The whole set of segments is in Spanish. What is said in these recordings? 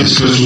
Esto es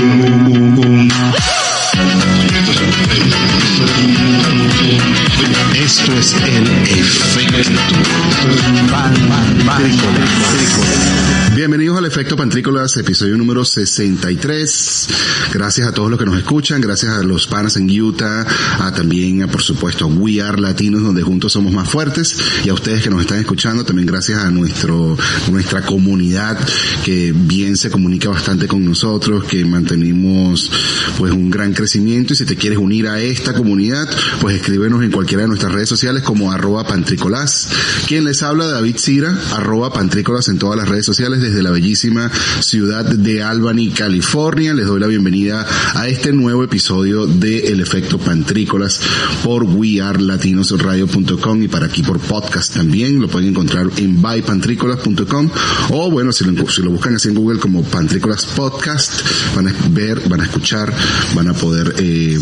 Efecto Pantrícolas, episodio número 63. Gracias a todos los que nos escuchan, gracias a los panas en Utah, a también, a, por supuesto, a We Are Latinos, donde juntos somos más fuertes, y a ustedes que nos están escuchando, también gracias a nuestro, nuestra comunidad, que bien se comunica bastante con nosotros, que mantenemos, pues, un gran crecimiento, y si te quieres unir a esta comunidad, pues escríbenos en cualquiera de nuestras redes sociales como arroba pantrícolas. Quien les habla, David Cira, arroba pantrícolas en todas las redes sociales desde la bellísima ciudad de Albany, California. Les doy la bienvenida a este nuevo episodio de El Efecto Pantrícolas por wearlatinosradio.com y para aquí por podcast también. Lo pueden encontrar en bypantrícolas.com o bueno, si lo, si lo buscan así en Google como Pantrícolas Podcast, van a ver, van a escuchar, van a poder, eh,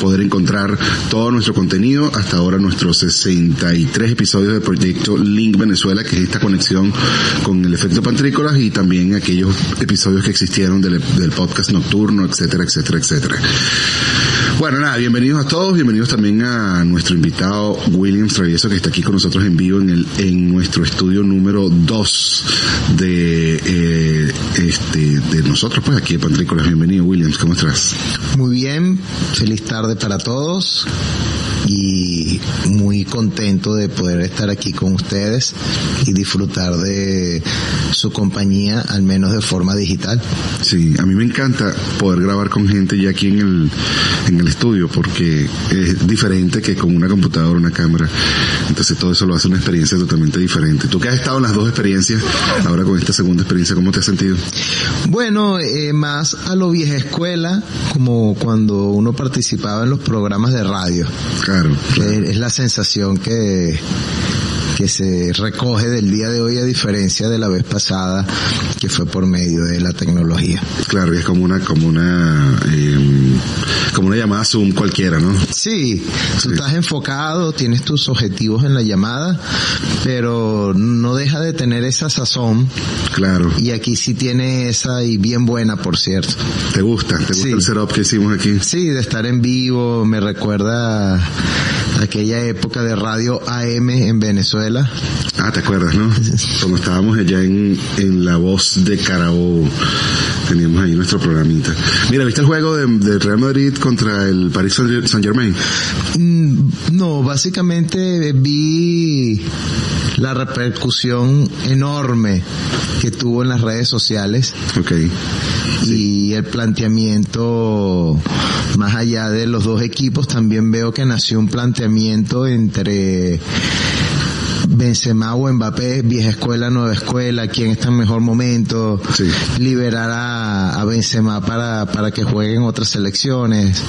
poder encontrar todo nuestro contenido. Hasta ahora nuestros 63 episodios del proyecto Link Venezuela, que es esta conexión con el efecto Pantrícolas y también aquellos episodios que existieron del, podcast nocturno, etcétera, etcétera, etcétera. Bueno, nada, bienvenidos a todos, bienvenidos también a nuestro invitado William Travieso que está aquí con nosotros en vivo en el en nuestro estudio número 2 de eh, este de nosotros pues aquí de Pantrícolas. Bienvenido Williams, ¿cómo estás? Muy bien, feliz tarde para todos y muy contento de poder estar aquí con ustedes y disfrutar de su compañía, al menos de forma digital. Sí, a mí me encanta poder grabar con gente ya aquí en el, en el estudio porque es diferente que con una computadora, una cámara. Entonces todo eso lo hace una experiencia totalmente diferente. Tú que has estado en las dos experiencias, ahora con esta segunda experiencia, ¿cómo te has sentido? Bueno, eh, más a lo vieja escuela, como cuando uno participaba en los programas de radio. Claro. claro. Es la sensación que que se recoge del día de hoy a diferencia de la vez pasada que fue por medio de la tecnología. Claro, y es como una como una eh, como una llamada Zoom cualquiera, ¿no? Sí, tú sí. estás enfocado, tienes tus objetivos en la llamada, pero no deja de tener esa sazón. Claro. Y aquí sí tiene esa y bien buena, por cierto. ¿Te gusta? ¿Te gusta sí. el setup que hicimos aquí? Sí, de estar en vivo, me recuerda aquella época de radio AM en Venezuela. Ah, ¿te acuerdas, no? Cuando estábamos allá en, en La Voz de Carabobo, teníamos ahí nuestro programita. Mira, ¿viste el juego de, de Real Madrid contra el Paris Saint Germain? Mm, no, básicamente vi la repercusión enorme que tuvo en las redes sociales. Okay. Sí. Y el planteamiento, más allá de los dos equipos, también veo que nació un planteamiento entre Benzema o Mbappé, vieja escuela, nueva escuela, quién está en mejor momento, sí. liberar a, a, Benzema para, para que jueguen otras selecciones.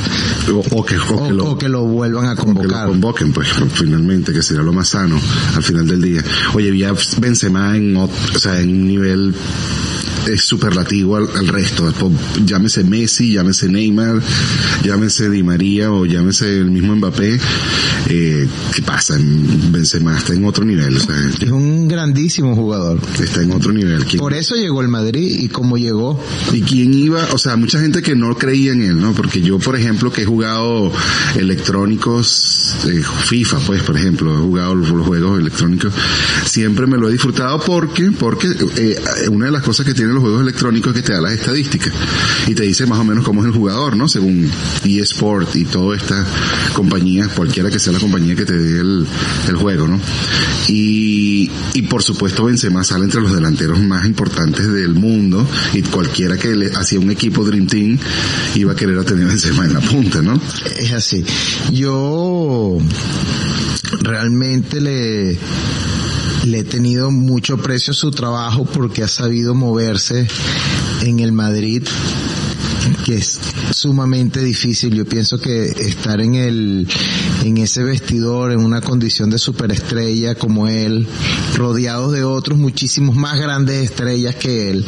O, o, que, o, o, que lo, o, que, lo, vuelvan a convocar. que lo convoquen, pues, finalmente, que sería lo más sano al final del día. Oye, vi a Benzema en, o sea, en un nivel es superlativo al, al resto. Llámese Messi, llámese Neymar, llámese Di María o llámese el mismo Mbappé. Eh, ¿Qué pasa? Benzema está en otro nivel. O sea, es un grandísimo jugador. Está en otro nivel. ¿Quién? Por eso llegó el Madrid y cómo llegó. ¿Y quién iba? O sea, mucha gente que no creía en él, ¿no? Porque yo, por ejemplo, que he jugado electrónicos, eh, FIFA, pues, por ejemplo, he jugado los, los, juegos electrónicos, siempre me lo he disfrutado porque, porque eh, una de las cosas que tiene los juegos electrónicos que te da las estadísticas y te dice más o menos cómo es el jugador, ¿no? Según eSport y toda esta compañía, cualquiera que sea la compañía que te dé el, el juego, ¿no? Y, y por supuesto Benzema sale entre los delanteros más importantes del mundo y cualquiera que le hacía un equipo Dream Team iba a querer a tener Benzema en la punta, ¿no? Es así. Yo realmente le le he tenido mucho precio su trabajo porque ha sabido moverse en el Madrid que es sumamente difícil. Yo pienso que estar en el, en ese vestidor, en una condición de superestrella como él, rodeados de otros muchísimos más grandes estrellas que él,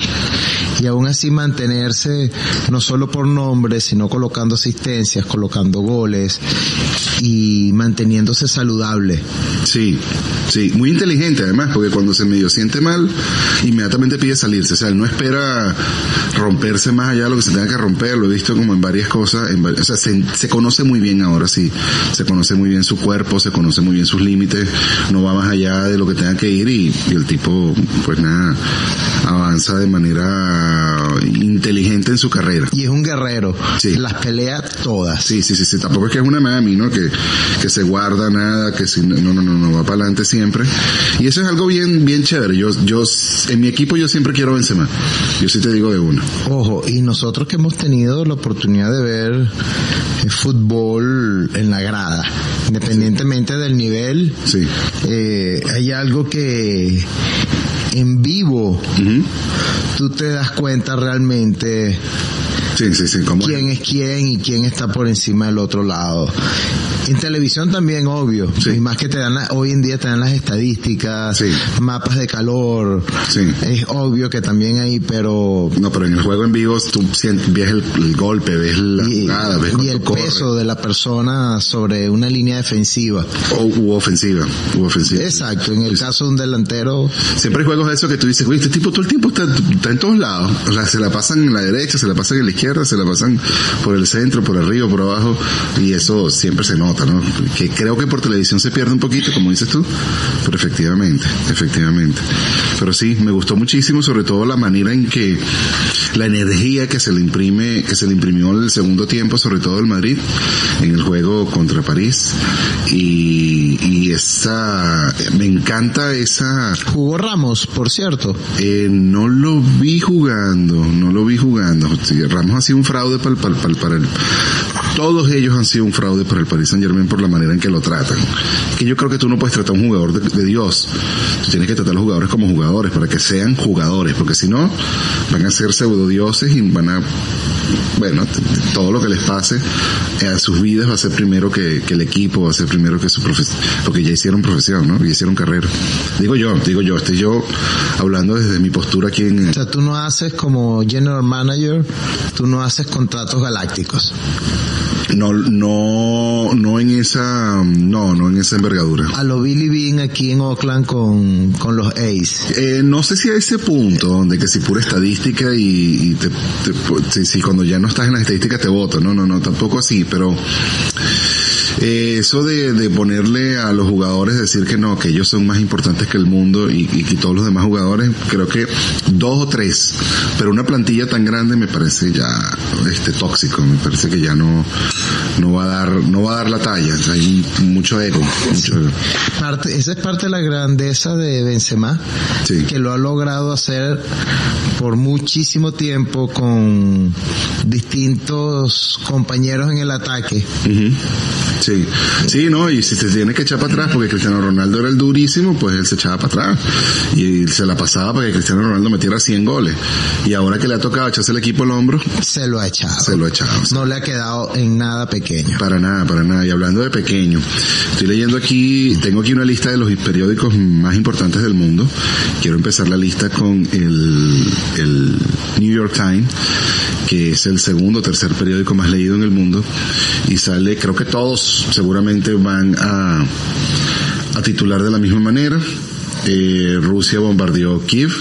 y aún así mantenerse no solo por nombre, sino colocando asistencias, colocando goles y manteniéndose saludable. Sí, sí, muy inteligente además, porque cuando se medio siente mal, inmediatamente pide salirse, o sea, él no espera romperse más allá de lo que se tenga que romper, lo he visto como en varias cosas, en, o sea, se, se conoce muy bien ahora sí, se conoce muy bien su cuerpo, se conoce muy bien sus límites, no va más allá de lo que tenga que ir y, y el tipo, pues nada, avanza de manera inteligente en su carrera. Y es un guerrero. Sí. Las pelea todas. Sí, sí, sí, sí, tampoco es que es una mami, ¿no? Que, que se guarda nada, que si, no, no, no, no, va para adelante siempre. Y eso es algo bien, bien chévere. Yo, yo, en mi equipo yo siempre quiero Benzema. Yo sí te digo de uno. Ojo, y nosotros que hemos tenido la oportunidad de ver eh, fútbol en la grada, independientemente del nivel, Sí. eh, hay algo que en vivo tú te das cuenta realmente Sí, sí, sí, como quién es quién y quién está por encima del otro lado. En televisión también, obvio. Sí. Y más que te dan, la- hoy en día te dan las estadísticas, Sí. mapas de calor. Sí. Es obvio que también hay, pero No, pero en el juego en vivo tú ves el, el golpe, ves la y, jugada, ves y el corre. peso de la persona sobre una línea defensiva. O, u ofensiva, u ofensiva. Exacto, en el caso de un delantero, Siempre hay juegos de eso que tú dices, güey, este tipo todo el tiempo está, está en todos lados. O sea, se la pasan en la derecha, se la pasan en la izquierda, se la pasan por el centro, por arriba, por abajo. Y eso siempre se nota, ¿no? Que creo que por televisión se pierde un poquito, como dices tú. Pero efectivamente, efectivamente. Pero sí, me gustó muchísimo, sobre todo la manera en que la energía que se le imprime, que se le imprimió en el segundo tiempo, sobre todo el Madrid, en el juego contra París. Y, y esa, me encanta esa, jugó Ramos, por cierto. eh, no lo vi jugando, no lo vi jugando. Ramos ha sido un fraude para el, para, el- para el, todos ellos han sido un fraude para el Paris Saint Germain por la manera en que lo tratan. Que yo creo que tú no puedes tratar a un jugador de, de Dios. Tú tienes que tratar a los jugadores como jugadores para que sean jugadores, porque si no, van a ser pseudo dioses y van a, bueno, todo lo que les pase eh, a sus vidas va a ser primero que, que el equipo, va a ser primero que su profesión, porque ya hicieron profesión, ¿no? Ya hicieron carrera. Digo yo, digo yo, estoy yo hablando desde mi postura aquí en, O sea, tú no haces como general manager, tú no haces contratos galácticos. no, no, no en esa, no, no en esa envergadura. A lo Billy Bean aquí en Oakland con, con los A's. Eh, no sé si a ese punto, donde que si pura estadística y, y te, te- si, si cuando ya no estás en las estadísticas te voto, no, no, no, tampoco así, pero eh, eso de, de ponerle a los jugadores decir que no, que ellos son más importantes que el mundo y, y que todos los demás jugadores, creo que dos o tres, pero una plantilla tan grande me parece ya este tóxico, me parece que ya no, no va a dar, no va a dar la talla, o sea, hay mucho ego, mucho ego. Parte, esa es parte de la grandeza de Benzema, Sí. que lo ha logrado hacer por muchísimo tiempo con distintos compañeros en el ataque. Ujú. Sí, sí, no, y si se tiene que echar para atrás porque Cristiano Ronaldo era el durísimo, pues él se echaba para atrás y se la pasaba para que Cristiano Ronaldo metiera 100 goles. Y ahora que le ha tocado echarse el equipo al hombro, Se lo ha echado. se lo ha echado. No le ha quedado en nada pequeño. Para nada, para nada. Y hablando de pequeño, estoy leyendo aquí, tengo aquí una lista de los periódicos más importantes del mundo. Quiero empezar la lista con el, el New York Times, que es el segundo o tercer periódico más leído en el mundo. Y sale, creo que todos seguramente van a, a titular de la misma manera. Eh, Rusia bombardeó Kiev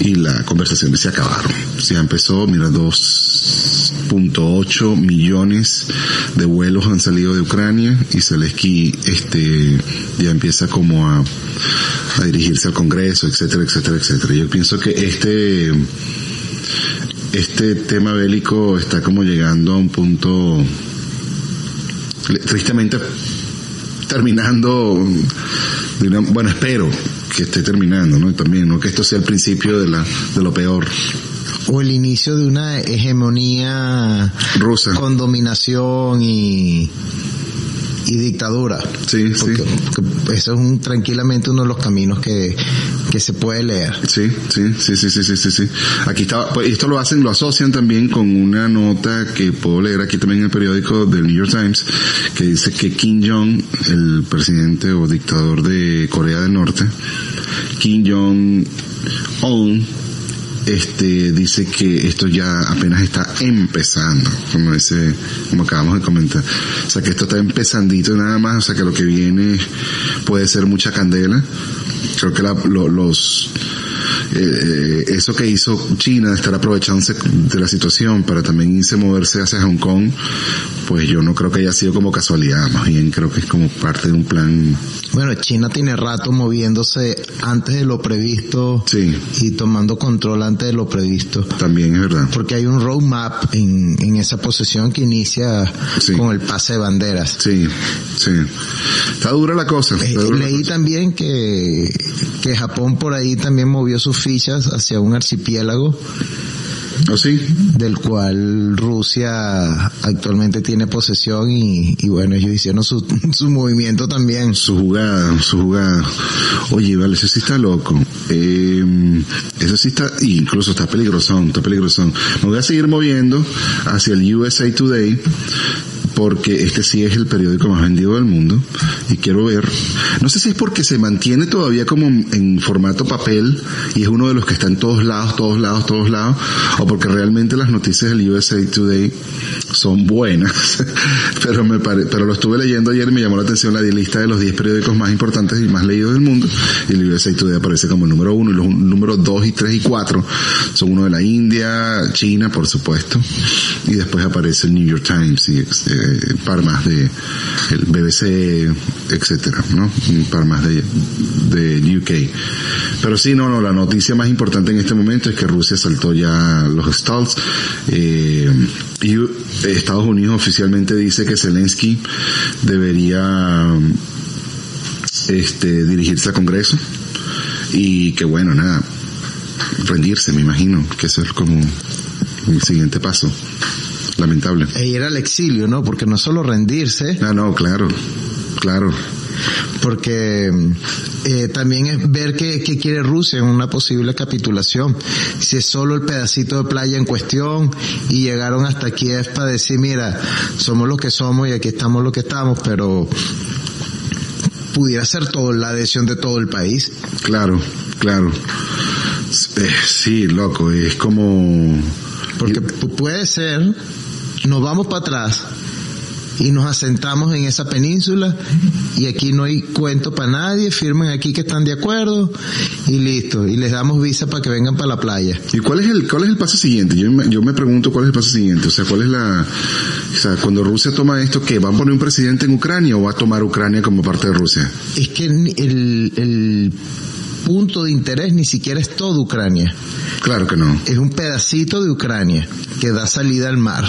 y la conversación se acabaron. Ya empezó, mira, 2.8 millones de vuelos han salido de Ucrania y Zelensky este, ya empieza como a, a dirigirse al Congreso, etcétera, etcétera, etcétera. Yo pienso que este, este tema bélico está como llegando a un punto tristemente terminando bueno espero que esté terminando no también no que esto sea el principio de la de lo peor. O el inicio de una hegemonía rusa. con dominación y, y dictadura. sí sí Porque, porque eso es un, tranquilamente uno de los caminos que, que se puede leer. Sí, sí, sí, sí, sí, sí, sí, sí. Aquí está, pues esto lo hacen, lo asocian también con una nota que puedo leer aquí también en el periódico del New York Times, que dice que Kim Jong, el presidente o dictador de Corea del Norte, Kim Jong-un, este, dice que esto ya apenas está empezando, como dice, como acabamos de comentar. O sea que esto está empezandito nada más, o sea que lo que viene puede ser mucha candela. Creo que los, eh, eso que hizo China de estar aprovechándose de la situación para también irse moverse hacia Hong Kong, pues yo no creo que haya sido como casualidad, más bien creo que es como parte de un plan. Bueno, China tiene rato moviéndose antes de lo previsto Sí, y tomando control antes de lo previsto. también es verdad. Porque hay un roadmap en, en esa posesión que inicia Sí. con el pase de banderas. Sí, sí. Está dura la cosa. Eh, dura la leí cosa. también que, que Japón por ahí también movió sus fichas hacia un archipiélago ¿Oh, sí? del cual Rusia actualmente tiene posesión y, y bueno, ellos hicieron su, su movimiento también. Su jugada, su jugada. Oye, vale, ese sí está loco. Eh, ese sí está, incluso está peligrosón, está peligrosón. Me voy a seguir moviendo hacia el USA Today porque este sí es el periódico más vendido del mundo y quiero ver, no sé si es porque se mantiene todavía como en formato papel y es uno de los que está en todos lados, todos lados, todos lados, o porque realmente las noticias del USA Today son buenas, pero me pare- pero lo estuve leyendo ayer y me llamó la atención la lista de los 10 periódicos más importantes y más leídos del mundo y el USA Today aparece como el número uno y los números 2 y 3 y 4 son uno de la India, China por supuesto y después aparece el New York Times y eh, un par más de el BBC etcétera, ¿no? Un par más de, de UK. Pero sí, no, no, la noticia más importante en este momento es que Rusia saltó ya los stalls. Eh, y eh, Estados Unidos oficialmente dice que Zelensky debería este, dirigirse al Congreso y que bueno, nada, rendirse, me imagino, que eso es como el siguiente paso. Lamentable. E ir al exilio, ¿no? Porque no es solo rendirse, Ah, no, claro, claro. porque eh, también es ver qué, qué quiere Rusia en una posible capitulación. Si es solo el pedacito de playa en cuestión y llegaron hasta Kiev para decir, mira, somos lo que somos y aquí estamos lo que estamos, pero pudiera ser todo la adhesión de todo el país. Claro, claro. Eh, sí, loco, es como... Porque pu- puede ser, nos vamos para atrás y nos asentamos en esa península y aquí no hay cuento para nadie, firmen aquí que están de acuerdo y listo, y les damos visa para que vengan para la playa. ¿Y cuál es el cuál es el paso siguiente? Yo me, yo me pregunto cuál es el paso siguiente. O sea, cuál es la... O sea, cuando Rusia toma esto, ¿qué? ¿Va a poner un presidente en Ucrania o va a tomar Ucrania como parte de Rusia? Es que el punto de interés ni siquiera es toda Ucrania, Claro que no. es un pedacito de Ucrania que da salida al mar.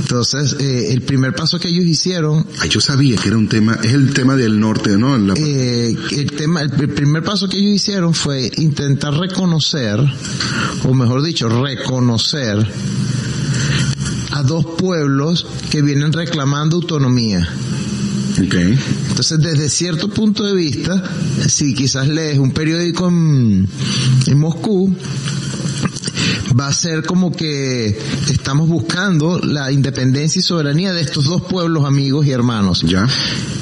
Entonces, eh, el primer paso que ellos hicieron Ay, yo sabía que era un tema, es el tema del norte, ¿no? La- eh, el tema, el, el primer paso que ellos hicieron fue intentar reconocer, o mejor dicho, reconocer a dos pueblos que vienen reclamando autonomía. Ok. Entonces, desde cierto punto de vista, si quizás lees un periódico en, en Moscú, va a ser como que estamos buscando la independencia y soberanía de estos dos pueblos amigos y hermanos Ya.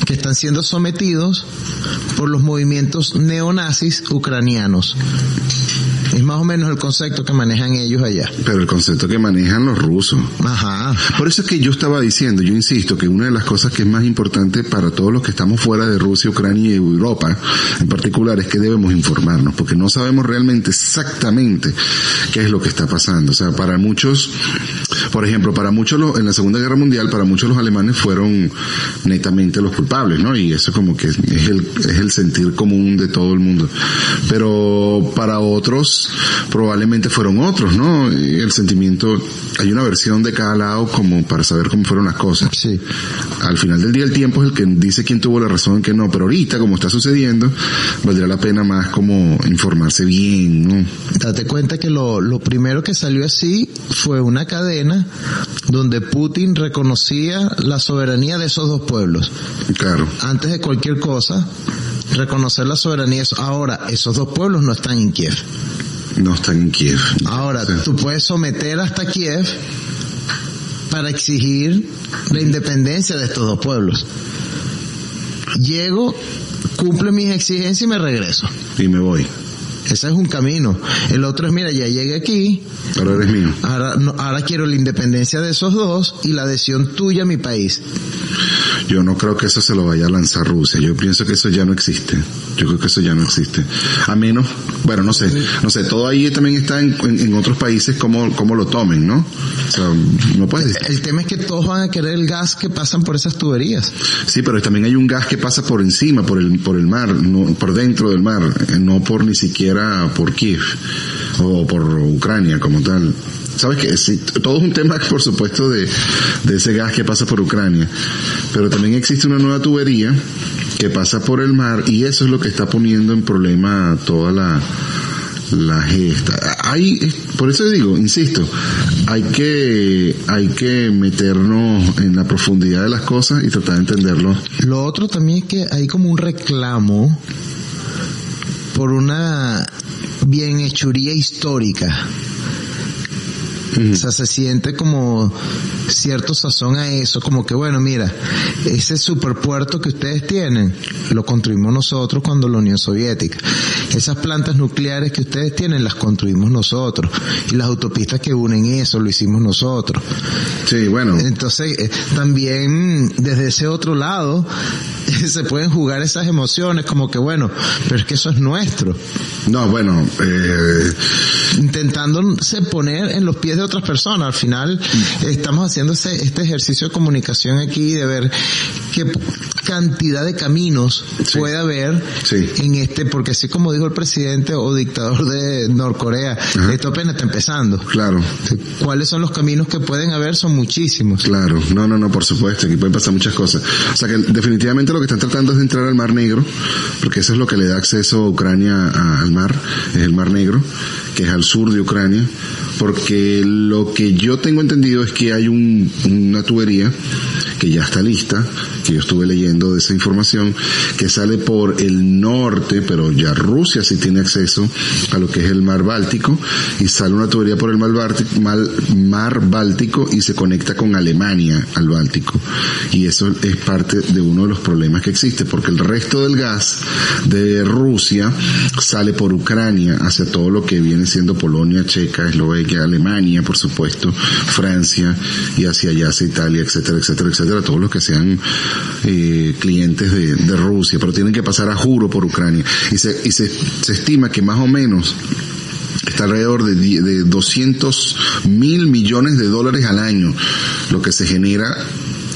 que están siendo sometidos por los movimientos neonazis ucranianos. Es más o menos el concepto que manejan ellos allá. Pero el concepto que manejan los rusos. Ajá. Por eso es que yo estaba diciendo, yo insisto, que una de las cosas que es más importante para todos los que estamos fuera de Rusia, Ucrania y Europa, en particular, es que debemos informarnos, porque no sabemos realmente exactamente qué es lo que está pasando. O sea, para muchos, por ejemplo, para muchos los- en la Segunda Guerra Mundial, para muchos los alemanes fueron netamente los culpables, ¿no? Y eso como que es el, es el sentir común de todo el mundo. Pero para otros, probablemente fueron otros, ¿no? El sentimiento, hay una versión de cada lado como para saber cómo fueron las cosas. Sí. Al final del día el tiempo es el que dice quién tuvo la razón y quién no, pero ahorita como está sucediendo, valdría la pena más como informarse bien, ¿no? Date cuenta que lo, lo primero que salió así fue una cadena donde Putin reconocía la soberanía de esos dos pueblos. Claro, Antes de cualquier cosa, reconocer la soberanía. Ahora, esos dos pueblos no están en Kiev. no están en Kiev. Ahora, Sí. tú puedes someter hasta Kiev para exigir la independencia de estos dos pueblos. Llego, cumple mis exigencias y me regreso. Y me voy. Ese es un camino. El otro es, mira, ya llegué aquí. Ahora eres mío. Ahora, no, ahora quiero la independencia de esos dos y la adhesión tuya a mi país. Yo no creo que eso se lo vaya a lanzar Rusia. Yo pienso que eso ya no existe. Yo creo que eso ya no existe. A menos, bueno, no sé, no sé, todo ahí también está en, en, en otros países como, como lo tomen, ¿no? O sea, no puedes El tema es que todos van a querer el gas que pasan por esas tuberías. Sí, pero también hay un gas que pasa por encima, por el, por el mar, no, por dentro del mar, eh, no por ni siquiera por Kiev o por Ucrania como tal. Sabes que sí, todo es un tema, por supuesto, de, de ese gas que pasa por Ucrania, pero también existe una nueva tubería que pasa por el mar y eso es lo que está poniendo en problema toda la, la gesta. Hay, por eso digo, insisto, hay que, hay que meternos en la profundidad de las cosas y tratar de entenderlo. Lo otro también es que hay como un reclamo por una bienhechuría histórica. O sea, se siente como cierto sazón a eso, como que bueno, mira, ese superpuerto que ustedes tienen, lo construimos nosotros cuando la Unión Soviética. Esas plantas nucleares que ustedes tienen, las construimos nosotros. Y las autopistas que unen eso, lo hicimos nosotros. Sí, bueno. Entonces, eh, también desde ese otro lado, se pueden jugar esas emociones como que bueno, pero es que eso es nuestro. No, bueno, eh, intentándose poner en los pies de otras personas. Al final estamos haciendo ese, este ejercicio de comunicación aquí de ver qué cantidad de caminos Sí. puede haber Sí. en este, porque así como dijo el presidente o dictador de Norcorea, esto apenas está empezando. claro. ¿Cuáles son los caminos que pueden haber? Son muchísimos. Claro, no, no, no, por supuesto, aquí pueden pasar muchas cosas. O sea que definitivamente lo que están tratando es de entrar al Mar Negro, porque eso es lo que le da acceso a Ucrania al mar, es el Mar Negro, que es al sur de Ucrania, porque lo que yo tengo entendido es que hay un, una tubería que ya está lista, que yo estuve leyendo de esa información, que sale por el norte, pero ya Rusia sí tiene acceso a lo que es el mar Báltico, y sale una tubería por el mar Báltico, y se conecta con Alemania al Báltico. Y eso es parte de uno de los problemas que existe, porque el resto del gas de Rusia sale por Ucrania hacia todo lo que viene siendo Polonia, Checa, Eslovaquia, Alemania, por supuesto, Francia, y hacia allá hacia Italia, etcétera, etcétera, etcétera, todos los que sean eh, clientes de, de Rusia, pero tienen que pasar a juro por Ucrania. Y se, y se, se estima que más o menos está alrededor de, de 200 mil millones de dólares al año lo que se genera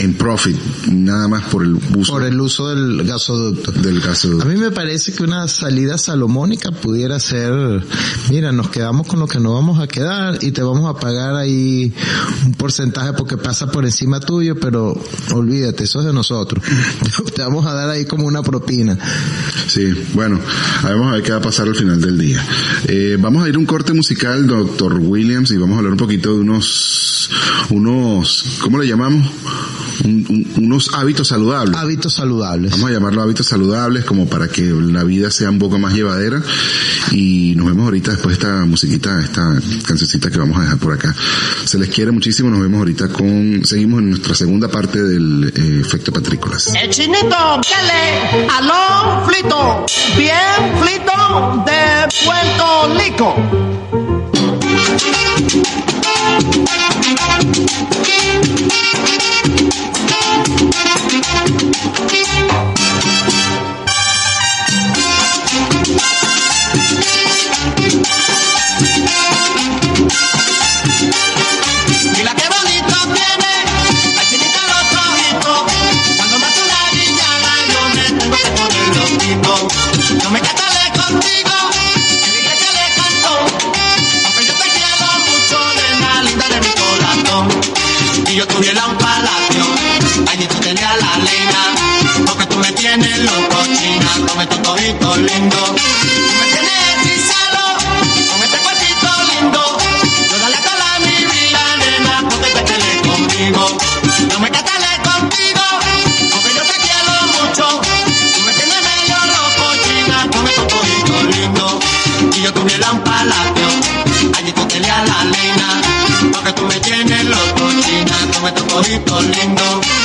en profit, nada más por el uso Por el uso del gasoducto. del gasoducto. A mí me parece que una salida salomónica pudiera ser, mira, nos quedamos con lo que nos vamos a quedar y te vamos a pagar ahí un porcentaje porque pasa por encima tuyo, pero olvídate, eso es de nosotros. Te vamos a dar ahí como una propina. Sí, bueno, vamos a ver qué va a pasar al final del día. Eh, vamos a ir a un corte musical, doctor Williams, y vamos a hablar un poquito de unos, unos, ¿cómo le llamamos? Un- un- unos hábitos saludables. Hábitos saludables. Vamos a llamarlo hábitos saludables como para que la vida sea un poco más llevadera y nos vemos ahorita después de esta musiquita, esta cancioncita que vamos a dejar por acá. Se les quiere muchísimo, nos vemos ahorita con, seguimos en nuestra segunda parte del eh, efecto patrícolas. El chinito, dale, aló, flito, bien flito de Puerto Rico. Mira lindos. Tú me tienes hechizado, con este cuerpito lindo. Yo dale toda mi vida, nena, porque te quedé conmigo. No me casaré contigo, porque yo te quiero mucho. Tú me tienes medio loco, china, con estos ojitos lindos. Y yo tuviera un palacio, allí tú tenías la reina. Porque tú me tienes loco, china, con estos ojitos lindos.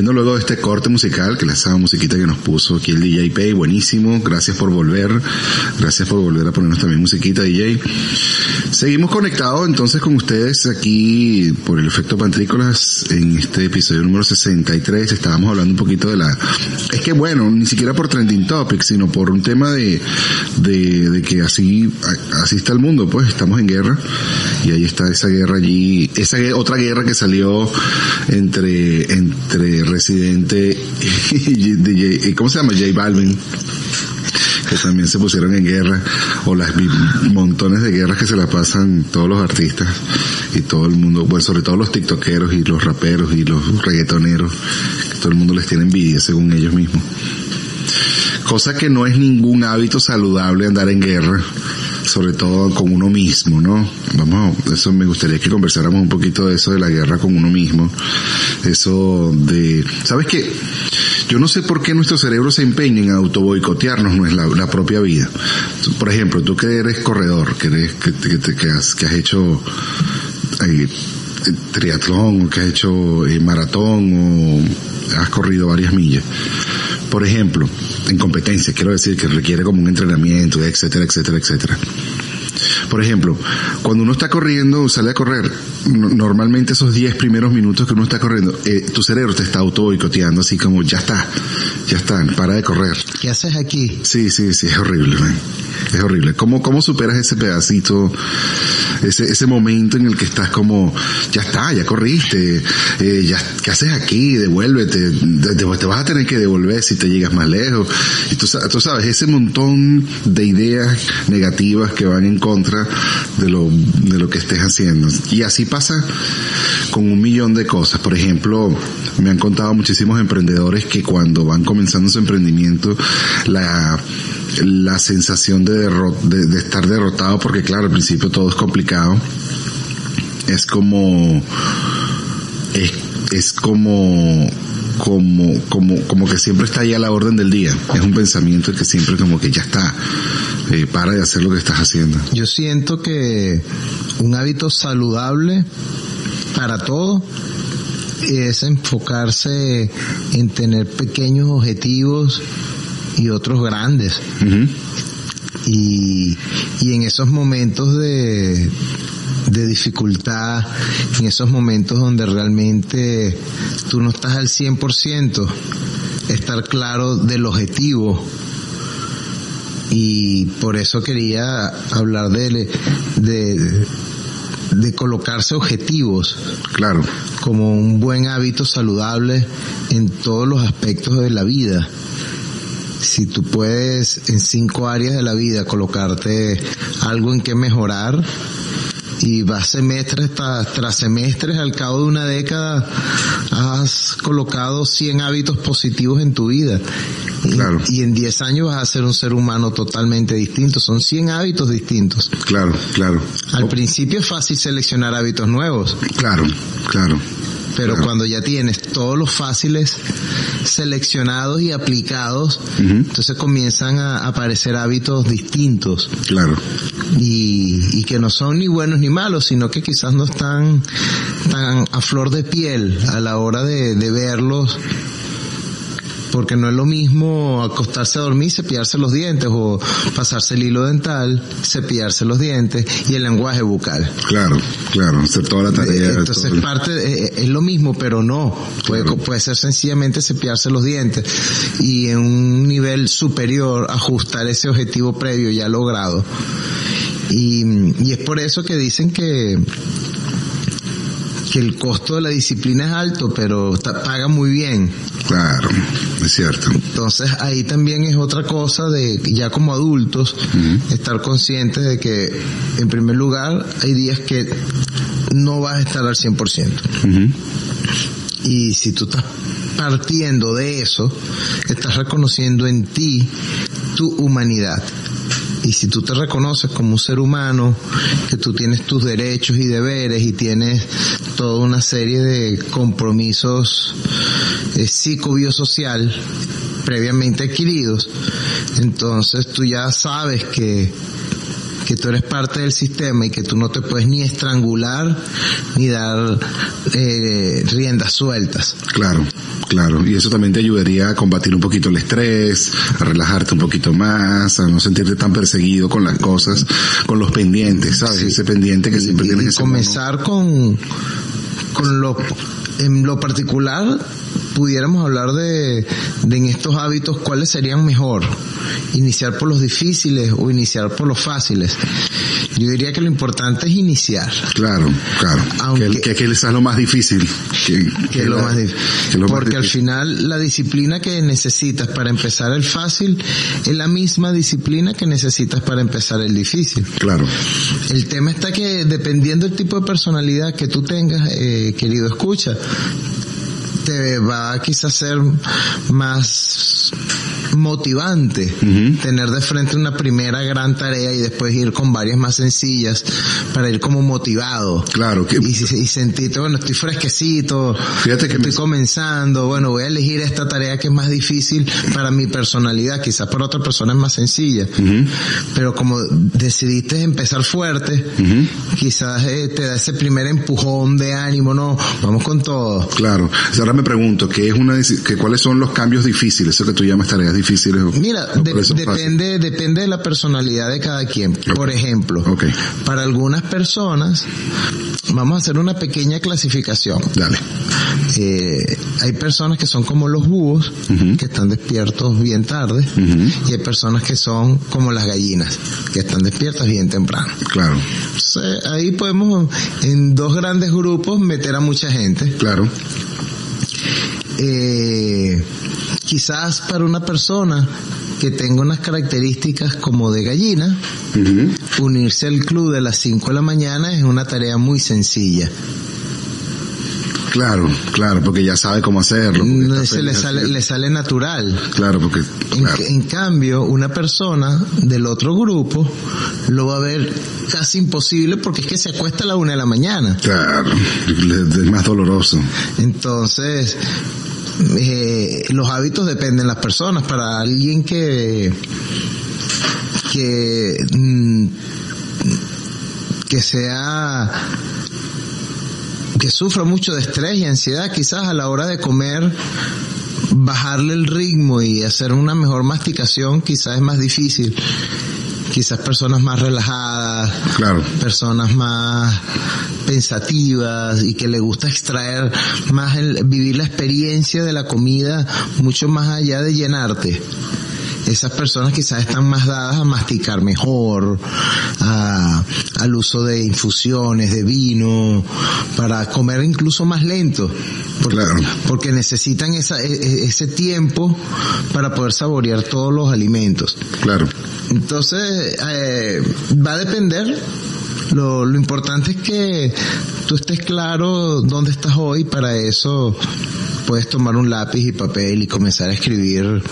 Volviendo luego este corte musical, que la esa musiquita que nos puso aquí el DJ Pay, buenísimo, gracias por volver, gracias por volver a ponernos también musiquita DJ. Seguimos conectados entonces con ustedes aquí por el efecto Pantrícolas en este episodio número 63, estábamos hablando un poquito de la, es que bueno, ni siquiera por trending topic, sino por un tema de, de, de que así, así está el mundo, pues estamos en guerra. Y ahí está esa guerra allí, esa otra guerra que salió entre, entre Residente y, DJ, ¿cómo se llama? J Balvin que también se pusieron en guerra, o las montones de guerras que se la pasan todos los artistas y todo el mundo, bueno, sobre todo los tiktokeros y los raperos y los reggaetoneros, que todo el mundo les tiene envidia según ellos mismos. Cosa que no es ningún hábito saludable andar en guerra, sobre todo con uno mismo, ¿no? Vamos, eso me gustaría que conversáramos un poquito de eso de la guerra con uno mismo. Eso de, ¿sabes qué? Yo no sé por qué nuestro cerebro se empeña en autoboicotearnos no es la, propia vida. Por ejemplo, tú que eres corredor, que eres, que, que, que- has, hecho eh, triatlón, que has hecho eh, maratón, o has corrido varias millas. Por ejemplo, en competencia, quiero decir que requiere como un entrenamiento, etcétera, etcétera, etcétera. Por ejemplo, cuando uno está corriendo, sale a correr, normalmente esos 10 primeros minutos que uno está corriendo, eh, tu cerebro te está auto boicoteando, así como, ya está, ya está, para de correr. ¿Qué haces aquí? Sí, sí, sí, es horrible, man. Es horrible. ¿Cómo, cómo superas ese pedacito, ese, ese momento en el que estás como, ya está, ya corriste, eh, ya, ¿qué haces aquí? Devuélvete, de- de- te vas a tener que devolver si te llegas más lejos. Y tú, tú sabes, ese montón de ideas negativas que van en contra de lo, de lo que estés haciendo. Y así pasa con un millón de cosas. Por ejemplo, me han contado muchísimos emprendedores que cuando van comenzando su emprendimiento, la, la sensación de, de, de estar derrotado, porque claro, al principio todo es complicado, es como, es como, como, como, como que siempre está ahí a la orden del día. Es un pensamiento que siempre como que ya está, eh, para de hacer lo que estás haciendo. Yo siento que un hábito saludable para todo es enfocarse en tener pequeños objetivos y otros grandes. Y, y en esos momentos de, de dificultad, en esos momentos donde realmente tú no estás al 100%, estar claro del objetivo. Y por eso quería hablar de, de, de colocarse objetivos Claro, como un buen hábito saludable en todos los aspectos de la vida. Si tú puedes en cinco áreas de la vida colocarte algo en que mejorar y vas semestres tras, tras semestres, al cabo de una década has colocado 100 hábitos positivos en tu vida. Y- Claro. Y, en 10 años vas a ser un ser humano totalmente distinto. Son 100 hábitos distintos. claro, claro. Al principio es fácil seleccionar hábitos nuevos. Claro, claro. Pero Claro. cuando ya tienes todos los fáciles seleccionados y aplicados, entonces comienzan a aparecer hábitos distintos. Claro, y, y que no son ni buenos ni malos, sino que quizás no están tan a flor de piel a la hora de, de verlos Porque no es lo mismo acostarse a dormir, cepillarse los dientes o pasarse el hilo dental, cepillarse los dientes y el lenguaje bucal. Claro, claro, hacer toda la tarea. Entonces todo el- parte eh, es lo mismo, pero no. Puede, Claro. puede ser sencillamente cepillarse los dientes y en un nivel superior ajustar ese objetivo previo ya logrado. Y, y es por eso que dicen que que el costo de la disciplina es alto, pero ta- paga muy bien. Claro, es cierto. Entonces ahí también es otra cosa de ya como adultos estar conscientes de que en primer lugar hay días que no vas a estar al 100%. Ujú. Y si tú estás partiendo de eso, estás reconociendo en ti tu humanidad. Y si tú te reconoces como un ser humano, que tú tienes tus derechos y deberes y tienes toda una serie de compromisos eh, psicobiosocial previamente adquiridos, entonces tú ya sabes que que tú eres parte del sistema y que tú no te puedes ni estrangular ni dar eh, riendas sueltas. Claro, claro. Y eso también te ayudaría a combatir un poquito el estrés, a relajarte un poquito más, a no sentirte tan perseguido con las cosas, con los pendientes, ¿sabes? Sí. Ese pendiente que siempre y, tienes y comenzar con, con lo, en lo particular, pudiéramos hablar de, de en estos hábitos cuáles serían mejor. Iniciar por los difíciles o iniciar por los fáciles. Yo diría que lo importante es iniciar. Claro, claro. Aunque- que, que, que es lo más difícil. Que, lo la- más difícil. más Porque al final la disciplina que necesitas para empezar el fácil es la misma disciplina que necesitas para empezar el difícil. Claro, El tema está que dependiendo del tipo de personalidad que tú tengas, eh, querido escucha, te va a quizás ser más motivante tener de frente una primera gran tarea y después ir con varias más sencillas para ir como motivado claro. Que, y, y sentirte, bueno, estoy fresquecito, Fíjate que estoy me- comenzando, bueno, voy a elegir esta tarea que es más difícil para mi personalidad, quizás para otra persona es más sencilla, pero como decidiste empezar fuerte, quizás eh, te da ese primer empujón de ánimo, no, vamos con todo. Claro. Ahora me pregunto, ¿qué es una, que, ¿cuáles son los cambios difíciles? Eso que tú llamas tareas difíciles. O- Mira, de- depende, depende de la personalidad de cada quien. Por ejemplo, para algunas personas, vamos a hacer una pequeña clasificación. Dale. Eh, hay personas que son como los búhos, que están despiertos bien tarde, y hay personas que son como las gallinas, que están despiertas bien temprano. Claro, Entonces, ahí podemos en dos grandes grupos meter a mucha gente. claro. Eh, quizás para una persona que tenga unas características como de gallina, unirse al club de las 5 de la mañana es una tarea muy sencilla. Claro, claro, porque ya sabe cómo hacerlo. No, se le sale, le sale natural. Claro, porque, En, claro, en cambio, una persona del otro grupo lo va a ver casi imposible porque es que se acuesta a la una de la mañana. claro, es más doloroso. Entonces, eh, los hábitos dependen de las personas. Para alguien que, que, mm, que sea, que sufra mucho de estrés y ansiedad, quizás a la hora de comer, bajarle el ritmo y hacer una mejor masticación quizás es más difícil. Quizás personas más relajadas, Claro, personas más pensativas y que le gusta extraer más el, vivir la experiencia de la comida mucho más allá de llenarte. Esas personas quizás están más dadas a masticar mejor, a- al uso de infusiones, de vino, para comer incluso más lento. Porque, Claro. porque necesitan esa, e- e- ese tiempo para poder saborear todos los alimentos. claro, Entonces, eh, va a depender. Lo, lo importante es que tú estés claro dónde estás hoy. Para eso puedes tomar un lápiz y papel y comenzar a escribir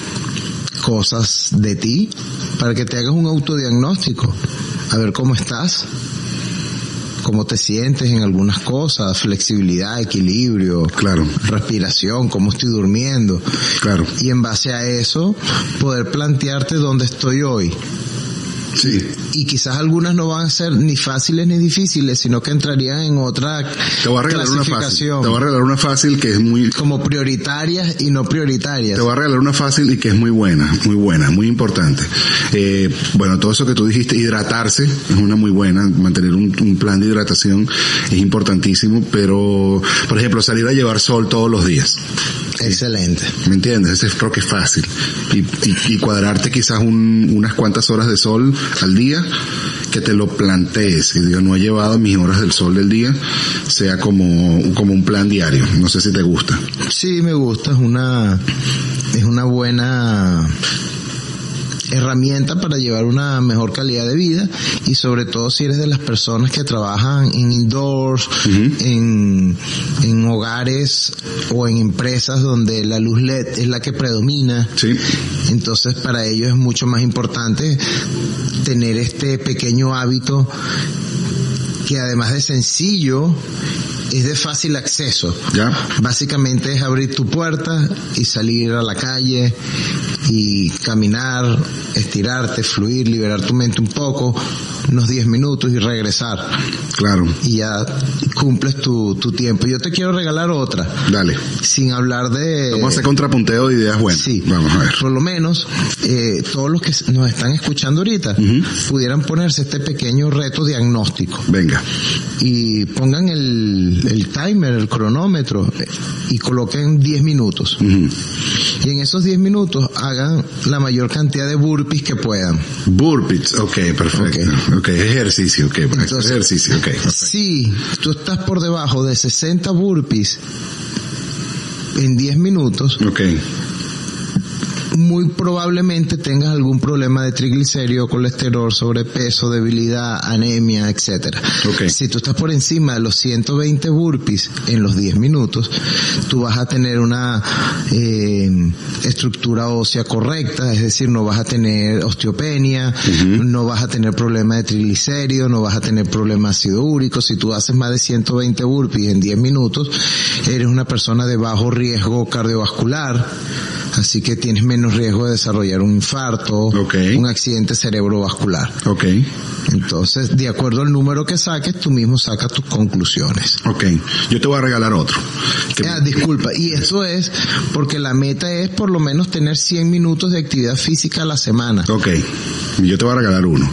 cosas de ti para que te hagas un autodiagnóstico. A ver cómo estás, cómo te sientes en algunas cosas, flexibilidad, equilibrio, claro, respiración, cómo estoy durmiendo claro, y en base a eso poder plantearte dónde estoy hoy. Sí. Y quizás algunas no van a ser ni fáciles ni difíciles, sino que entrarían en otra Te voy a regalar una fácil. Te voy a regalar una fácil que es muy, como prioritarias y no prioritarias. Te voy a regalar una fácil y que es muy buena, muy buena, muy importante. Eh, bueno, todo eso que tú dijiste, hidratarse es una muy buena, mantener un, un plan de hidratación es importantísimo, pero, por ejemplo, salir a llevar sol todos los días. Excelente. ¿Me entiendes? Ese creo que es fácil. Y, y, y cuadrarte quizás un- unas cuantas horas de sol al día, que te lo plantees. Y digo, no he llevado mis horas del sol del día, sea como, como un plan diario. No sé si te gusta. Sí, me gusta, es una, es una buena herramienta para llevar una mejor calidad de vida y sobre todo si eres de las personas que trabajan en indoors, en, en hogares o en empresas donde la luz LED es la que predomina. Sí. Entonces para ellos es mucho más importante tener este pequeño hábito que además de sencillo es de fácil acceso. ¿Ya? Básicamente es abrir tu puerta y salir a la calle y caminar, estirarte, fluir, liberar tu mente un poco, unos 10 minutos y regresar. Claro. Y ya cumples tu, tu tiempo. Yo te quiero regalar otra, Dale. sin hablar de... Vamos a hacer contrapunteo de ideas buenas. Sí, Vamos a ver. por lo menos eh, todos los que nos están escuchando ahorita pudieran ponerse este pequeño reto diagnóstico Venga. y pongan el, el timer, el cronómetro y coloquen 10 minutos. Y en esos 10 minutos hagan la mayor cantidad de burpees que puedan. Burpees, ok, perfecto. Ok, ejercicio, ok, Entonces- ejercicio, ok. perfecto. Si tú estás por debajo de 60 burpees en 10 minutos, Ok, muy probablemente tengas algún problema de triglicérido, colesterol, sobrepeso, debilidad, anemia, etcétera. Ok. Si tú estás por encima de los 120 burpees en los 10 minutos, tú vas a tener una eh, estructura ósea correcta, es decir, no vas a tener osteopenia, no vas a tener problema de triglicéridos, no vas a tener problema ácido úrico. Si tú haces más de 120 burpees en 10 minutos, eres una persona de bajo riesgo cardiovascular. Así que tienes menos riesgo de desarrollar un infarto, un accidente cerebrovascular. ok, Entonces, de acuerdo al número que saques, tú mismo sacas tus conclusiones. ok. Yo te voy a regalar otro. Ah, disculpa, y eso es porque la meta es por lo menos tener 100 minutos de actividad física a la semana. Ok, yo te voy a regalar uno.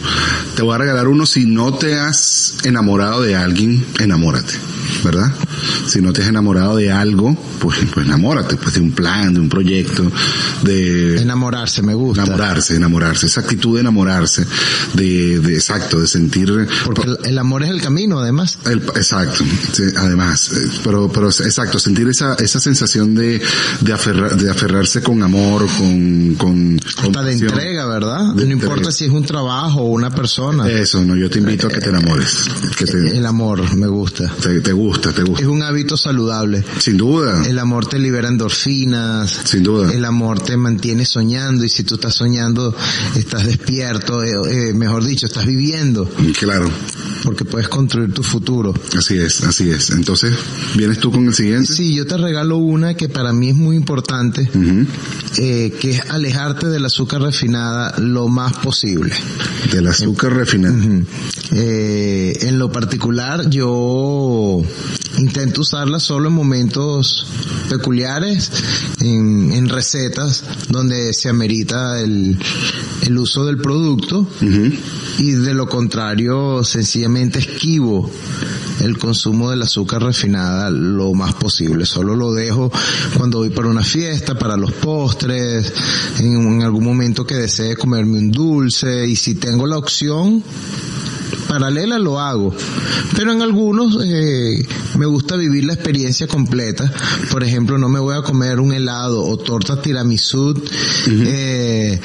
Te voy a regalar uno si no te has enamorado de alguien, enamórate, ¿verdad? Si no te has enamorado de algo, pues, pues enamórate, pues de un plan, de un proyecto, de Enamorarse, me gusta. enamorarse, enamorarse, esa actitud de enamorarse, de, de exacto, de sentir Porque el, el amor es el camino, además. El- exacto, sí, además, eh, pero, pero exacto, sentir esa, esa sensación de, de, aferrar, de aferrarse con amor, con, con, con Hasta de entrega, ¿verdad? De no entrega. importa si es un trabajo o una persona. Eso, no, yo te invito a que te enamores, que te, El amor, me gusta. te, te gusta, te Es un hábito saludable. Sin duda, El amor te libera endorfinas. sin duda. El amor te mantiene soñando y si tú estás soñando, estás despierto, eh, eh, mejor dicho, estás viviendo Claro, porque puedes construir tu futuro. así es, así es. Entonces, ¿vienes tú con el siguiente? Sí, yo te regalo una que para mí es muy importante, eh, que es alejarte del azúcar refinada lo más posible. Del azúcar refinado. Ujú. Eh, en lo particular, yo intento usarla solo en momentos peculiares, en, en recetas donde se amerita el, el uso del producto Ujú. y de lo contrario, sencillamente esquivo el consumo del azúcar refinada lo más posible. Solo lo dejo cuando voy para una fiesta, para los postres, en, en algún momento que desee comerme un dulce y si tengo la opción paralela lo hago. Pero en algunos eh, me gusta vivir la experiencia completa. Por ejemplo, no me voy a comer un helado o torta tiramisú eh,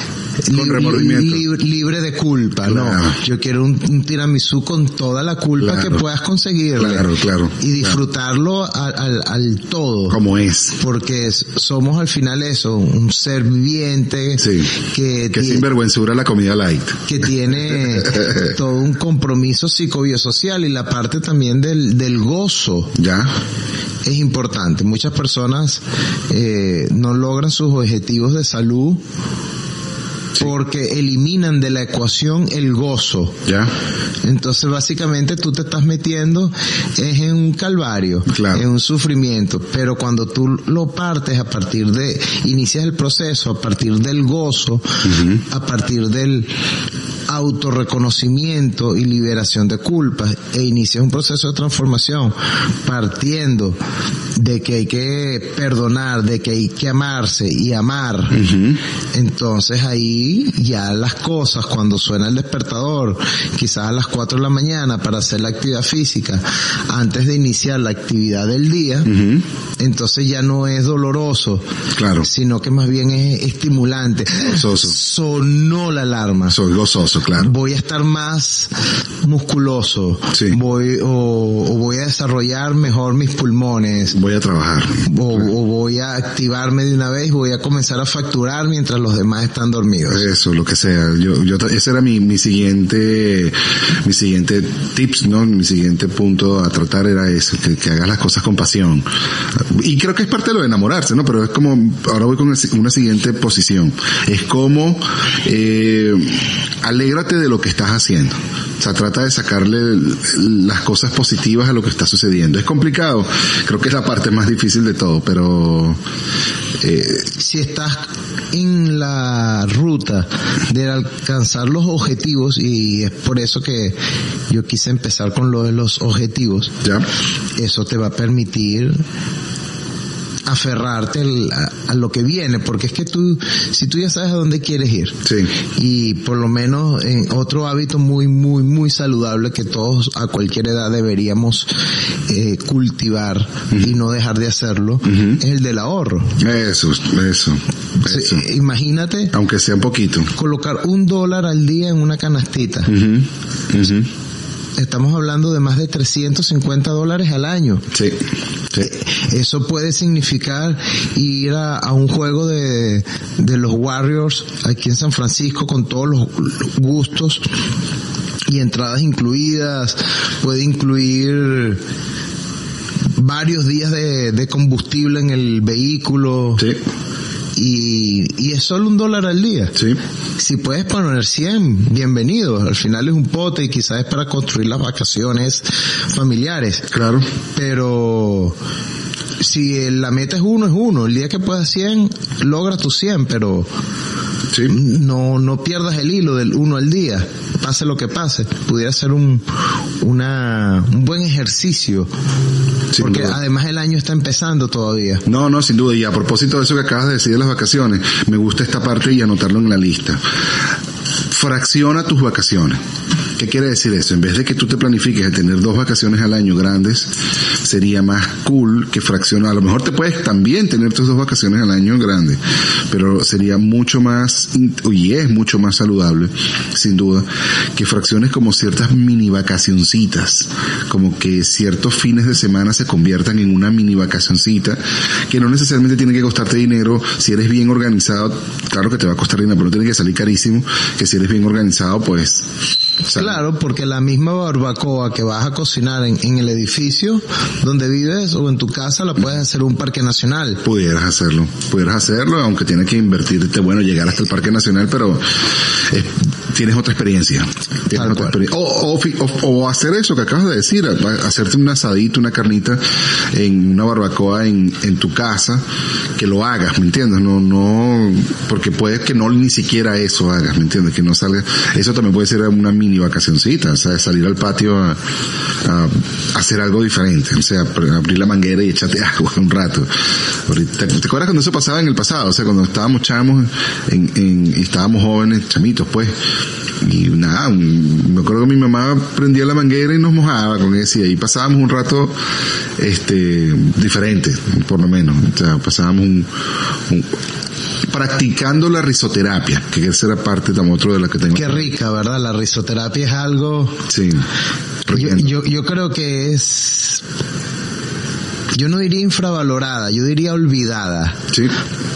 Con remordimiento. li- libre de culpa. Claro. No, yo quiero un, un tiramisú con toda la culpa Claro. que puedas conseguirle. Claro, claro, Y disfrutarlo al, al, al todo Como es. porque somos al final eso, un ser viviente Sí. que, Que tie- sinvergüenzura la comida light. que tiene todo un compromiso psicobiosocial y la parte también del, del gozo ¿Ya? es importante. Muchas personas eh, no logran sus objetivos de salud porque eliminan de la ecuación el gozo. ¿Ya? Entonces básicamente tú te estás metiendo es en un calvario, Claro. en un sufrimiento, pero cuando tú lo partes a partir de, inicias el proceso a partir del gozo, a partir del autorreconocimiento y liberación de culpas e inicias un proceso de transformación partiendo de que hay que perdonar, de que hay que amarse y amar. Entonces ahí ya las cosas, cuando suena el despertador, quizás a las 4 de la mañana para hacer la actividad física, antes de iniciar la actividad del día, entonces ya no es doloroso, Claro. sino que más bien es estimulante. Gozoso. Sonó la alarma. Soy gozoso, claro. Voy a estar más musculoso, Sí. voy o, o voy a desarrollar mejor mis pulmones, Voy a trabajar. o, o voy a activarme de una vez, voy a comenzar a facturar mientras los demás están dormidos. Eso, lo que sea. Yo, yo, ese era mi, mi siguiente, mi siguiente tips, ¿no? Mi siguiente punto a tratar era eso, que, que hagas las cosas con pasión. Y creo que es parte de lo de enamorarse, ¿no? Pero es como, ahora voy con el una siguiente posición. Es como, eh, alégrate de lo que estás haciendo. O sea, trata de sacarle las cosas positivas a lo que está sucediendo. Es complicado. Creo que es la parte más difícil de todo, pero, eh, Si estás en la ruta de alcanzar los objetivos, y es por eso que yo quise empezar con lo de los objetivos, ya. eso te va a permitir aferrarte a, a lo que viene, porque es que tú, si tú ya sabes a dónde quieres ir, Sí. y por lo menos en otro hábito muy, muy, muy saludable que todos a cualquier edad deberíamos eh, cultivar y no dejar de hacerlo, es el del ahorro. Eso, eso, Sí, imagínate Aunque sea un poquito. colocar un dólar al día en una canastita. Estamos hablando de más de 350 dólares al año. Sí, sí. Eso puede significar ir a, a un juego de, de los Warriors aquí en San Francisco con todos los gustos y entradas incluidas. Puede incluir varios días de, de combustible en el vehículo Sí, y, y es solo un dólar al día. sí. Si puedes poner 100, bienvenido. Al final es un pote y quizás es para construir las vacaciones familiares Claro. pero si la meta es uno, es uno. El día que puedas 100, logra tus 100, pero Sí. no, no pierdas el hilo del uno al día. Pase lo que pase. Pudiera ser un, una, un buen ejercicio. Sin porque duda. además el año está empezando todavía. No, no, sin duda. Y a propósito de eso que acabas de decir de las vacaciones, me gusta esta parte y anotarlo en la lista. Fracciona tus vacaciones. ¿Qué quiere decir eso? En vez de que tú te planifiques de tener dos vacaciones al año grandes, sería más cool que fracciona. A lo mejor te puedes también tener tus dos vacaciones al año grandes, pero sería mucho más, y es mucho más saludable, sin duda, que fracciones como ciertas mini vacacioncitas, como que ciertos fines de semana se conviertan en una mini vacacioncita, que no necesariamente tiene que costarte dinero, si eres bien organizado, claro que te va a costar dinero, pero no tiene que salir carísimo, que si eres bien organizado, pues... Claro, porque la misma barbacoa que vas a cocinar en, en el edificio donde vives o en tu casa la puedes hacer un parque nacional. Pudieras hacerlo, pudieras hacerlo, aunque tienes que invertirte, bueno, llegar hasta el Parque Nacional, pero tienes otra experiencia. Tienes otra experiencia. O, hacer eso que acabas de decir, hacerte un asadito, una carnita en una barbacoa en, en tu casa, que lo hagas, ¿me entiendes? No, no, porque puede que no ni siquiera eso hagas, ¿me entiendes? Que no salga, eso también puede ser una mini vacacioncita, o sea, salir al patio a, a hacer algo diferente, o sea, abrir la manguera y echarte agua un rato. ¿te acuerdas cuando eso pasaba en el pasado? O sea, cuando estábamos chamos en, en, y estábamos jóvenes, chamitos, pues, y nada, me acuerdo que mi mamá prendía la manguera y nos mojaba con eso y ahí pasábamos un rato, este, diferente, por lo menos. O sea, pasábamos un, un- practicando la risoterapia, que esa era parte también otro de la que tengo. Qué rica, ¿verdad? La risoterapia es algo... Sí. Yo, yo, yo creo que es... Yo no diría infravalorada, yo diría olvidada Sí,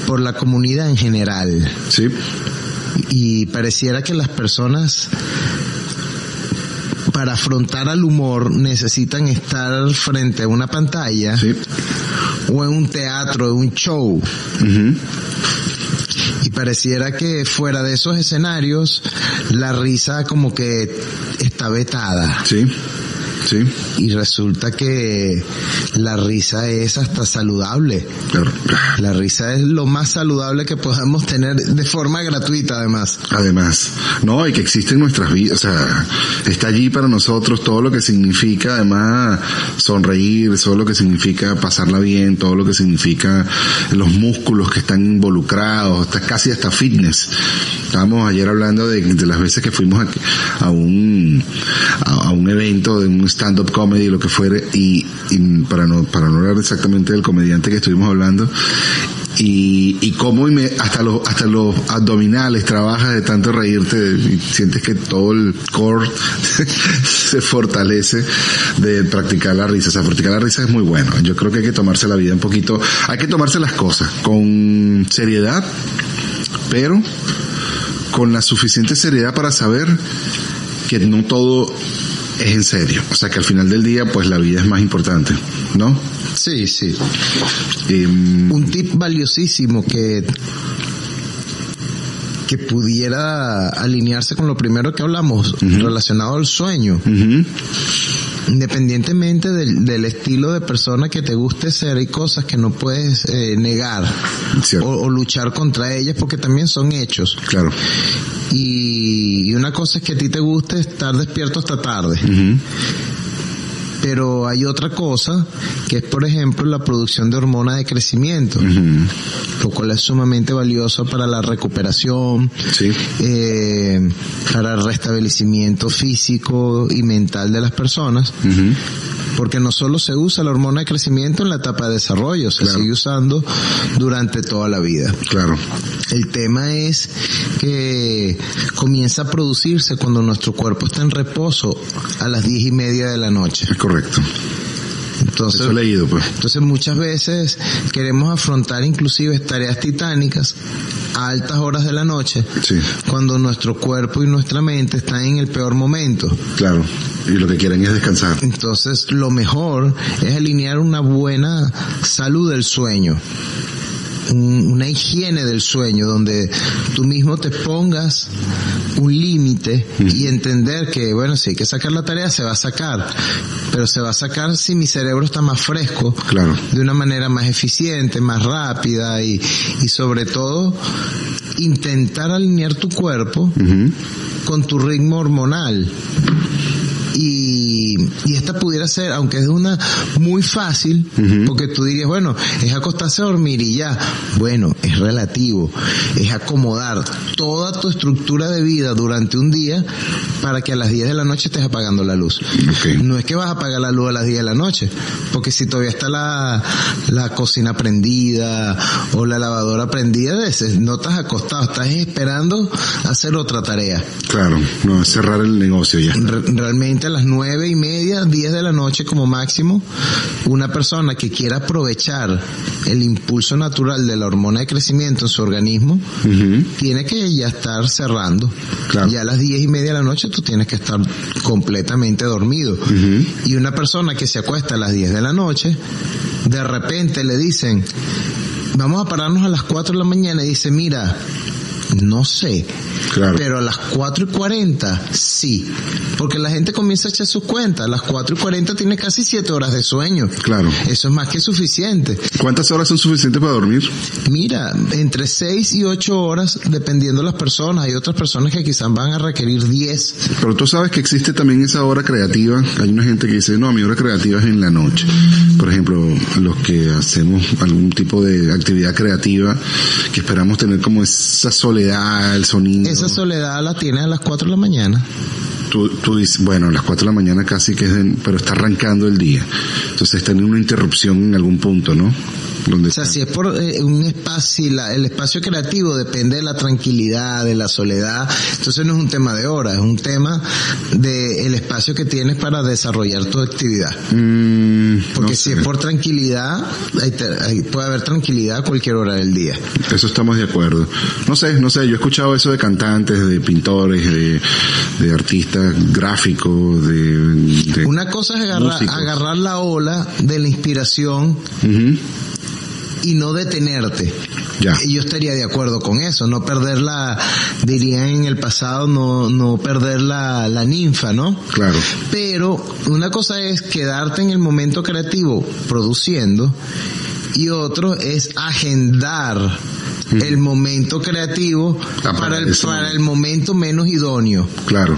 por la comunidad en general. sí, Y pareciera que las personas para afrontar al humor necesitan estar frente a una pantalla sí. o en un teatro, en un show. Y pareciera que fuera de esos escenarios la risa como que está vetada. Sí, sí, Y resulta que la risa es hasta saludable. claro. La risa es lo más saludable que podamos tener de forma gratuita además. Además, no, y que existe en nuestras vidas, o sea, está allí para nosotros todo lo que significa, además, sonreír, todo lo que significa pasarla bien, todo lo que significa los músculos que están involucrados, hasta casi hasta fitness. Estábamos ayer hablando de, de las veces que fuimos a, a un a, a un evento de un stand-up comedy, lo que fuere, y, y para no para no hablar exactamente del comediante que estuvimos hablando, y, y cómo hasta los hasta los abdominales trabajas de tanto reírte y sientes que todo el core se fortalece de practicar la risa. O sea, practicar la risa es muy bueno. Yo creo que hay que tomarse la vida un poquito, hay que tomarse las cosas con seriedad, pero con la suficiente seriedad para saber que no todo es en serio. O sea, que al final del día, pues la vida es más importante, ¿no? Sí, sí. Em, Un tip valiosísimo que que pudiera alinearse con lo primero que hablamos relacionado al sueño. ujú. Independientemente del, del estilo de persona que te guste ser, hay cosas que no puedes eh, negar o, o luchar contra ellas porque también son hechos. Claro. Y, y una cosa es que a ti te guste estar despierto hasta tarde. Pero hay otra cosa que es, por ejemplo, la producción de hormona de crecimiento, lo cual es sumamente valioso para la recuperación, Sí. eh, para el restablecimiento físico y mental de las personas, porque no solo se usa la hormona de crecimiento en la etapa de desarrollo, se Claro. sigue usando durante toda la vida. Claro. El tema es que comienza a producirse cuando nuestro cuerpo está en reposo a las diez y media de la noche. Es correcto. Entonces, Eso he leído, pues. entonces muchas veces queremos afrontar inclusive tareas titánicas a altas horas de la noche, Sí. cuando nuestro cuerpo y nuestra mente están en el peor momento. Claro. Y lo que quieren es descansar. Entonces lo mejor es alinear una buena salud del sueño. Un- una higiene del sueño donde tú mismo te pongas un límite y entender que, bueno, si hay que sacar la tarea, se va a sacar, pero se va a sacar si mi cerebro está más fresco, Claro. de una manera más eficiente, más rápida y, y sobre todo intentar alinear tu cuerpo con tu ritmo hormonal. Y, y esta pudiera ser, aunque es una muy fácil, porque tú dirías, bueno, es acostarse a dormir y ya. Bueno, es relativo. Es acomodar toda tu estructura de vida durante un día para que a las 10 de la noche estés apagando la luz. No es que vas a apagar la luz a las 10 de la noche, porque si todavía está la, la cocina prendida o la lavadora prendida, a veces no estás acostado, estás esperando hacer otra tarea. Claro. No, es cerrar el negocio ya. Re- realmente a las nueve y media, diez de la noche como máximo, una persona que quiera aprovechar el impulso natural de la hormona de crecimiento en su organismo, tiene que ya estar cerrando. Claro. Ya a las diez y media de la noche tú tienes que estar completamente dormido. Y una persona que se acuesta a las 10 de la noche, de repente le dicen, vamos a pararnos a las 4 de la mañana y dice, mira, no sé, Claro. pero a las 4 y 40 sí, porque la gente comienza a echar sus cuentas, a las 4 y 40 tiene casi 7 horas de sueño. Claro. Eso es más que suficiente. ¿Cuántas horas son suficientes para dormir? Mira, entre 6 y 8 horas, dependiendo de las personas, hay otras personas que quizás van a requerir 10. Pero tú sabes que existe también esa hora creativa. Hay una gente que dice, no, mi hora creativa es en la noche. Por ejemplo, los que hacemos algún tipo de actividad creativa, que esperamos tener como esa soledad, el sonido. Esa soledad la tienes a las 4 de la mañana. Tú, tú dices, bueno, a las 4 de la mañana casi que es, de- pero está arrancando el día. Entonces está en una interrupción en algún punto, ¿no? Donde O sea, si es por eh, un espacio, si la- el espacio creativo depende de la tranquilidad, de la soledad, entonces no es un tema de horas, es un tema de el espacio que tienes para desarrollar tu actividad. Mm, Porque no si sé. es por tranquilidad, puede haber tranquilidad a cualquier hora del día. Eso estamos de acuerdo. No sé, no sé, yo he escuchado eso de cantantes, de pintores, de, de artistas gráficos, de... de- Una cosa es agarrar, agarrar la ola de la inspiración y no detenerte. Ya. Y Yo estaría de acuerdo con eso, no perder la, dirían en el pasado, no, no perder la, la ninfa, ¿no? Claro. Pero una cosa es quedarte en el momento creativo produciendo y otro es agendar el momento creativo Ah, para para el, para el momento menos idóneo. Claro.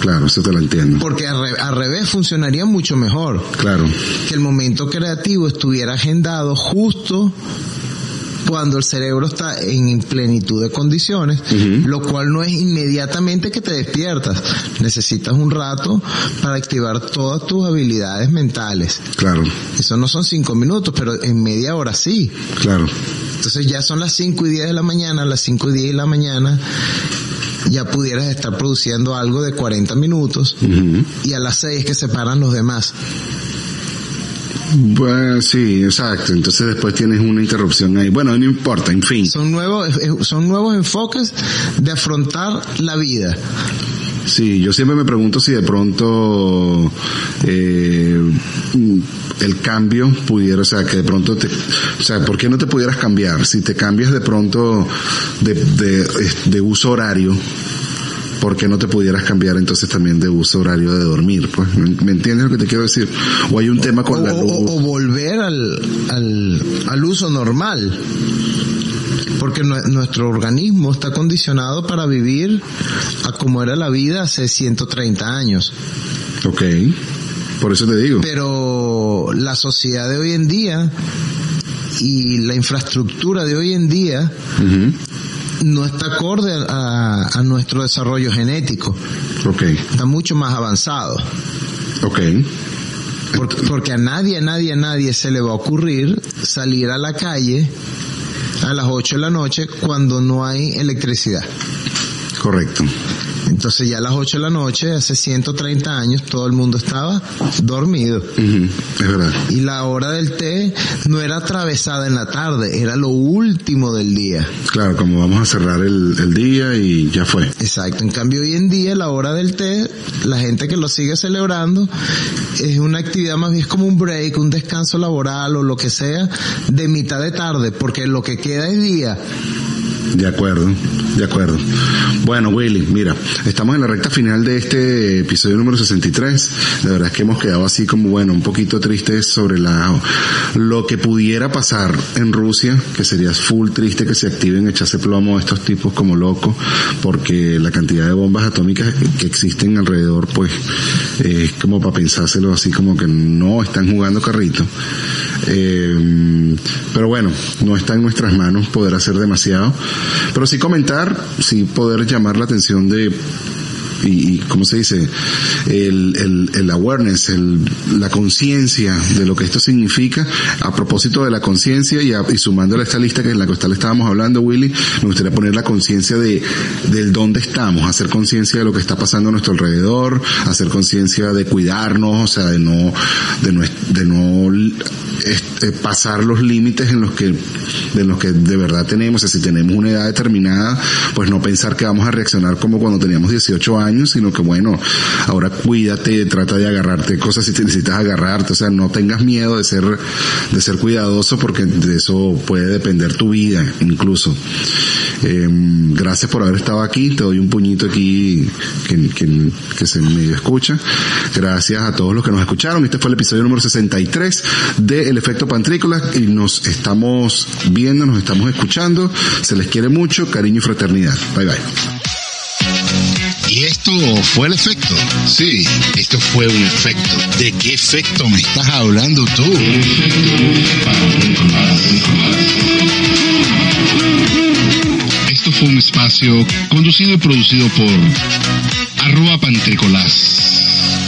Claro, eso te lo entiendo. Porque al, re- al revés funcionaría mucho mejor. Claro. Que el momento creativo estuviera agendado justo cuando el cerebro está en plenitud de condiciones, lo cual no es inmediatamente que te despiertas. Necesitas un rato para activar todas tus habilidades mentales. Claro. Eso no son cinco minutos, pero en media hora sí. Claro. Entonces ya son las 5 y 10 de la mañana, las 5 y 10 de la mañana ya pudieras estar produciendo algo de 40 minutos y a las 6 que se paran los demás. Bueno, sí, exacto. Entonces después tienes una interrupción ahí. Bueno, no importa, en fin. Son nuevos, eh, son nuevos enfoques de afrontar la vida. Sí, yo siempre me pregunto si de pronto eh, mm, el cambio pudiera, o sea, que de pronto te, o sea, ¿por qué no te pudieras cambiar? Si te cambias de pronto de, de, de uso horario, ¿por qué no te pudieras cambiar entonces también de uso horario de dormir? Pues, ¿me, entiendes lo que te quiero decir? O hay un tema O, con la o- luz. o volver al, al, al uso normal. Porque nue- nuestro organismo está condicionado para vivir a como era la vida hace 130 años. Ok. Por eso te digo. Pero la sociedad de hoy en día y la infraestructura de hoy en día no está acorde a, a nuestro desarrollo genético. Ok. Está mucho más avanzado. Ok. Porque, porque a nadie, a nadie, a nadie se le va a ocurrir salir a la calle a las 8 de la noche cuando no hay electricidad. Correcto. Entonces ya a las 8 de la noche, hace 130 años, todo el mundo estaba dormido. Es verdad. Y la hora del té no era atravesada en la tarde, era lo último del día. Claro, como vamos a cerrar el, el día y ya fue. Exacto. En cambio hoy en día la hora del té, la gente que lo sigue celebrando, es una actividad más bien como un break, un descanso laboral o lo que sea, de mitad de tarde, porque lo que queda es día. De acuerdo, de acuerdo. Bueno, Willy, mira, estamos en la recta final de este episodio número 63. La verdad es que hemos quedado así como, bueno, un poquito tristes sobre la, lo que pudiera pasar en Rusia, que sería full triste que se activen, echarse plomo a estos tipos como locos, porque la cantidad de bombas atómicas que existen alrededor, pues, es como para pensárselo así como que no están jugando carrito. Eh, pero bueno, no está en nuestras manos poder hacer demasiado. Pero sí comentar, sí poder llamar la atención de y, y ¿cómo se dice? El, el, el awareness, el, la conciencia de lo que esto significa. A propósito de la conciencia y, y sumándole a esta lista que en la que le estábamos hablando, Willy, me gustaría poner la conciencia de, del dónde estamos, hacer conciencia de lo que está pasando a nuestro alrededor, hacer conciencia de cuidarnos, o sea, de no, de no, de no este, pasar los límites en los que, de los que de verdad tenemos, o sea, si tenemos una edad determinada, pues no pensar que vamos a reaccionar como cuando teníamos 18 años, sino que bueno, ahora cuídate, trata de agarrarte cosas si te necesitas agarrarte, o sea, no tengas miedo de ser, de ser cuidadoso porque de eso puede depender tu vida, incluso. Eh, gracias por haber estado aquí, te doy un puñito aquí que, que, que se medio escucha. Gracias a todos los que nos escucharon. Este fue el episodio número 63 de El Efecto Pantrícola y nos estamos viendo, nos estamos escuchando. Se les quiere mucho, cariño y fraternidad. Bye bye. Esto fue el efecto. Sí, esto fue un efecto. ¿De qué efecto me estás hablando tú? Esto fue un espacio conducido y producido por arroba pantricolás.